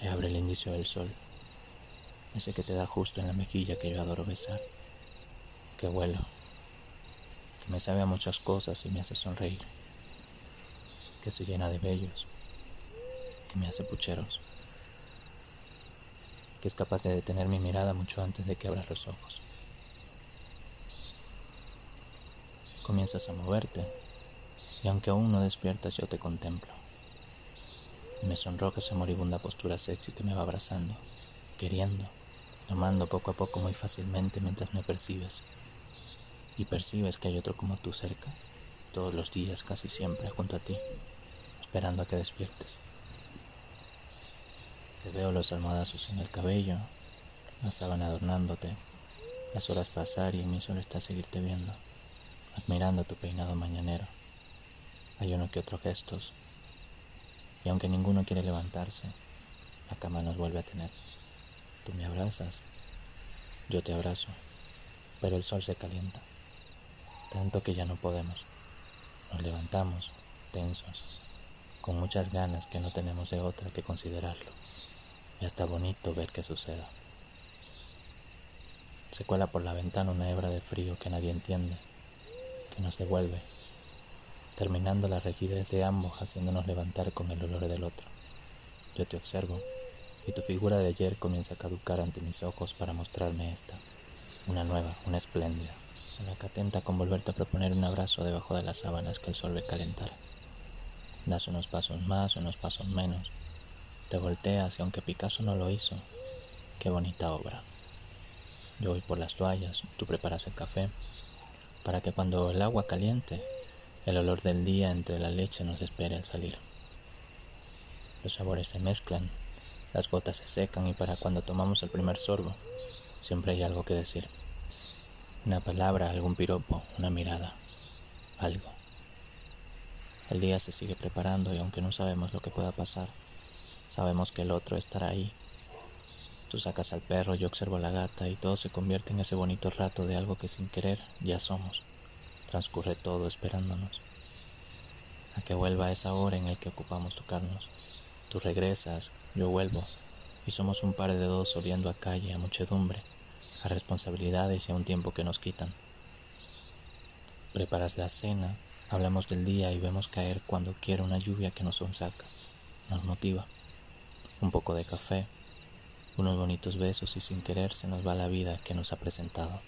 Se abre el indicio del sol, ese que te da justo en la mejilla que yo adoro besar, que vuelo, que me sabe a muchas cosas y me hace sonreír, que se llena de bellos, que me hace pucheros, que es capaz de detener mi mirada mucho antes de que abras los ojos. Comienzas a moverte y aunque aún no despiertas yo te contemplo. Me sonroja esa moribunda postura sexy que me va abrazando, queriendo, tomando poco a poco muy fácilmente mientras me percibes. Y percibes que hay otro como tú cerca, todos los días, casi siempre, junto a ti, esperando a que despiertes. Te veo los almohadazos en el cabello, la sábana adornándote, las horas pasar y en mí solo está seguirte viendo, admirando tu peinado mañanero. Hay uno que otro gestos, y aunque ninguno quiere levantarse, la cama nos vuelve a tener. Tú me abrazas, yo te abrazo, pero el sol se calienta, tanto que ya no podemos. Nos levantamos, tensos, con muchas ganas que no tenemos de otra que considerarlo. Y hasta bonito ver qué suceda. Se cuela por la ventana una hebra de frío que nadie entiende, que nos devuelve terminando la rigidez de ambos haciéndonos levantar con el olor del otro. Yo te observo y tu figura de ayer comienza a caducar ante mis ojos para mostrarme esta, una nueva, una espléndida, en la que atenta con volverte a proponer un abrazo debajo de las sábanas que el sol ve calentar. Das unos pasos más, unos pasos menos, te volteas y aunque Picasso no lo hizo, qué bonita obra. Yo voy por las toallas, tú preparas el café, para que cuando el agua caliente el olor del día entre la leche nos espera al salir. Los sabores se mezclan, las gotas se secan y para cuando tomamos el primer sorbo, siempre hay algo que decir. Una palabra, algún piropo, una mirada, algo. El día se sigue preparando y aunque no sabemos lo que pueda pasar, sabemos que el otro estará ahí. Tú sacas al perro, yo observo a la gata y todo se convierte en ese bonito rato de algo que sin querer ya somos. Transcurre todo esperándonos. A que vuelva esa hora en el que ocupamos tocarnos. Tú regresas, yo vuelvo, y somos un par de dos oliendo a calle, a muchedumbre, a responsabilidades y a un tiempo que nos quitan. Preparas la cena, hablamos del día y vemos caer cuando quiera una lluvia que nos sonsaca, nos motiva. Un poco de café, unos bonitos besos y sin querer se nos va la vida que nos ha presentado.